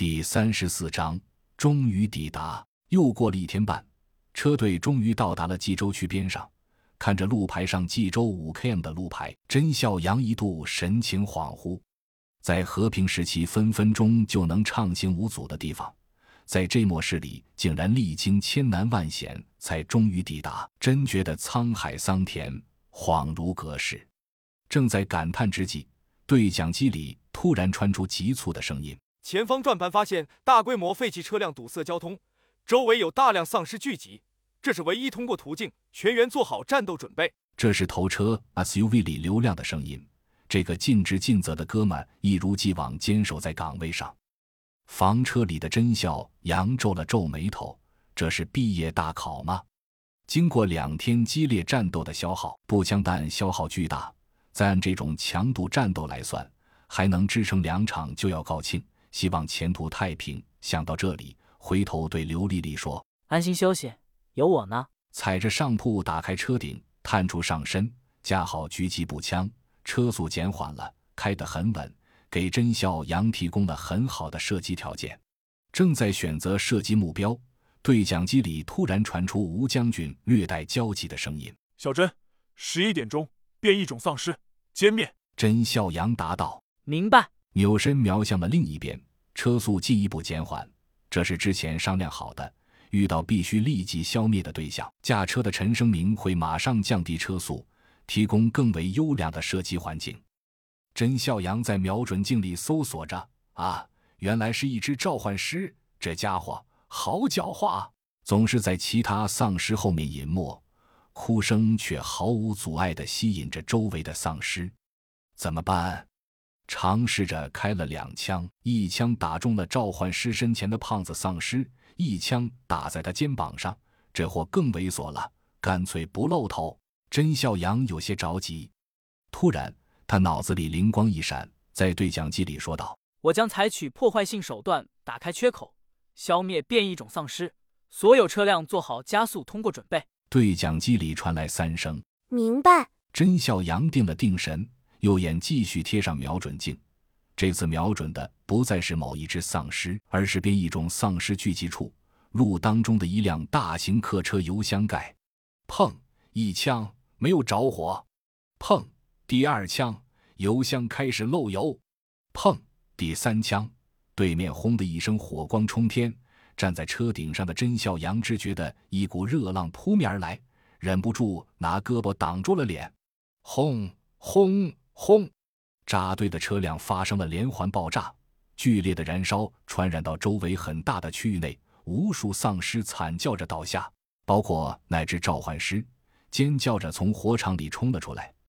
第三十四章，终于抵达。又过了一天半，车队终于到达了冀州区边上。看着路牌上冀州五 km 的路牌，甄孝阳一度神情恍惚。在和平时期分分钟就能畅行无阻的地方，在这末世里竟然历经千难万险才终于抵达，真觉得沧海桑田，恍如隔世。正在感叹之际，对讲机里突然传出急促的声音。前方转盘发现大规模废弃车辆堵塞交通，周围有大量丧尸聚集，这是唯一通过途径，全员做好战斗准备。这是头车 SUV 里刘亮的声音。这个尽职尽责的哥们一如既往坚守在岗位上。房车里的甄孝阳皱了皱眉头，这是毕业大考吗？经过两天激烈战斗的消耗，步枪弹消耗巨大，再按这种强度战斗来算，还能支撑两场就要告罄。希望前途太平。想到这里，回头对刘丽丽说：“安心休息，有我呢。”踩着上铺，打开车顶，探出上身，架好狙击步枪，车速减缓了，开得很稳，给甄孝阳提供了很好的射击条件。正在选择射击目标，对讲机里突然传出吴将军略带焦急的声音：“小甄，十一点钟变异种丧尸歼灭。”甄孝阳答道：“明白。”扭身瞄向了另一边，车速进一步减缓。这是之前商量好的，遇到必须立即消灭的对象，驾车的陈生明会马上降低车速，提供更为优良的射击环境。甄孝阳在瞄准镜里搜索着，啊，原来是一只召唤师，这家伙好狡猾，总是在其他丧尸后面隐没，哭声却毫无阻碍地吸引着周围的丧尸。怎么办？尝试着开了两枪，一枪打中了召唤师身前的胖子丧尸，一枪打在他肩膀上。这货更猥琐了，干脆不露头。甄笑阳有些着急，突然他脑子里灵光一闪，在对讲机里说道：“我将采取破坏性手段打开缺口，消灭变异种丧尸。所有车辆做好加速通过准备。”对讲机里传来三声：“明白。”甄笑阳定了定神。右眼继续贴上瞄准镜，这次瞄准的不再是某一只丧尸，而是变异种丧尸聚集处路当中的一辆大型客车油箱盖。砰！一枪没有着火。砰！第二枪，油箱开始漏油。砰！第三枪，对面轰的一声火光冲天。站在车顶上的甄孝阳只觉得一股热浪扑面而来，忍不住拿胳膊挡住了脸。轰！轰！轰！扎堆的车辆发生了连环爆炸，剧烈的燃烧传染到周围很大的区域内，无数丧尸惨叫着倒下，包括那只召唤师，尖叫着从火场里冲了出来。